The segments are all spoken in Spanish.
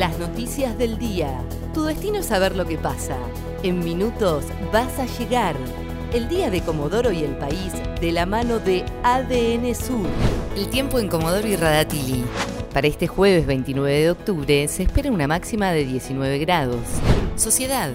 Las noticias del día. Tu destino es saber lo que pasa. En minutos vas a llegar. El día de Comodoro y el país de la mano de ADN Sur. El tiempo en Comodoro y Radatili. Para este jueves 29 de octubre se espera una máxima de 19 grados. Sociedad.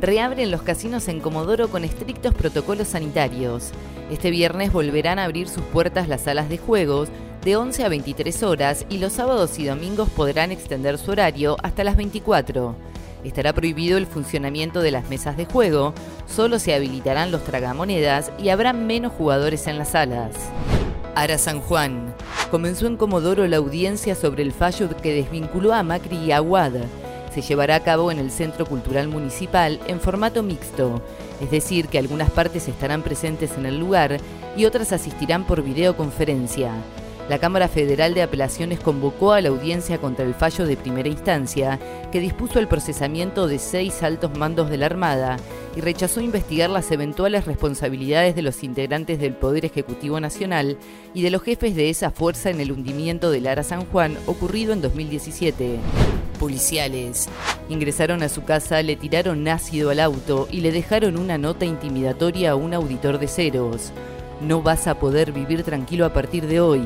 Reabren los casinos en Comodoro con estrictos protocolos sanitarios. Este viernes volverán a abrir sus puertas las salas de juegos de 11 a 23 horas y los sábados y domingos podrán extender su horario hasta las 24. Estará prohibido el funcionamiento de las mesas de juego, solo se habilitarán los tragamonedas y habrá menos jugadores en las salas. Ara San Juan. Comenzó en Comodoro la audiencia sobre el fallo que desvinculó a Macri y Aguad. Se llevará a cabo en el Centro Cultural Municipal en formato mixto, es decir, que algunas partes estarán presentes en el lugar y otras asistirán por videoconferencia. La Cámara Federal de Apelaciones convocó a la audiencia contra el fallo de primera instancia que dispuso el procesamiento de seis altos mandos de la Armada y rechazó investigar las eventuales responsabilidades de los integrantes del Poder Ejecutivo Nacional y de los jefes de esa fuerza en el hundimiento del Ara San Juan ocurrido en 2017. Policiales. Ingresaron a su casa, le tiraron ácido al auto y le dejaron una nota intimidatoria a un auditor de ceros. No vas a poder vivir tranquilo a partir de hoy.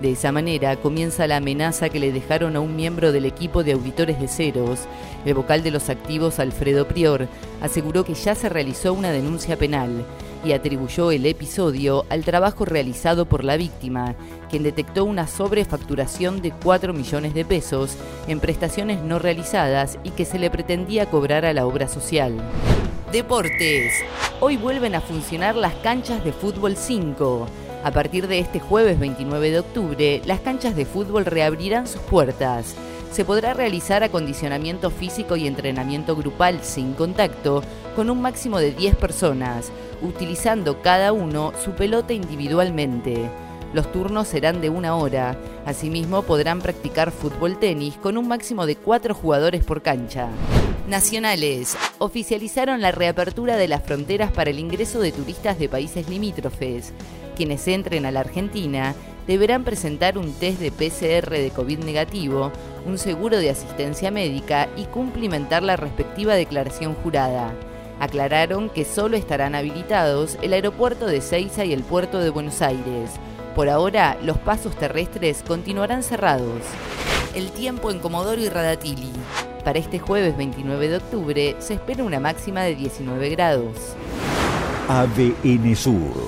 De esa manera comienza la amenaza que le dejaron a un miembro del equipo de auditores de ceros. El vocal de los activos, Alfredo Prior, aseguró que ya se realizó una denuncia penal y atribuyó el episodio al trabajo realizado por la víctima, quien detectó una sobrefacturación de 4 millones de pesos en prestaciones no realizadas y que se le pretendía cobrar a la obra social. Deportes. Hoy vuelven a funcionar las canchas de fútbol 5. A partir de este jueves 29 de octubre, las canchas de fútbol reabrirán sus puertas. Se podrá realizar acondicionamiento físico y entrenamiento grupal sin contacto con un máximo de 10 personas, utilizando cada uno su pelota individualmente. Los turnos serán de una hora. Asimismo, podrán practicar fútbol tenis con un máximo de cuatro jugadores por cancha. Nacionales. Oficializaron la reapertura de las fronteras para el ingreso de turistas de países limítrofes quienes entren a la Argentina deberán presentar un test de PCR de COVID negativo, un seguro de asistencia médica y cumplimentar la respectiva declaración jurada. Aclararon que solo estarán habilitados el aeropuerto de Ceiza y el puerto de Buenos Aires. Por ahora, los pasos terrestres continuarán cerrados. El tiempo en Comodoro y Radatili. Para este jueves 29 de octubre se espera una máxima de 19 grados. ADN Sur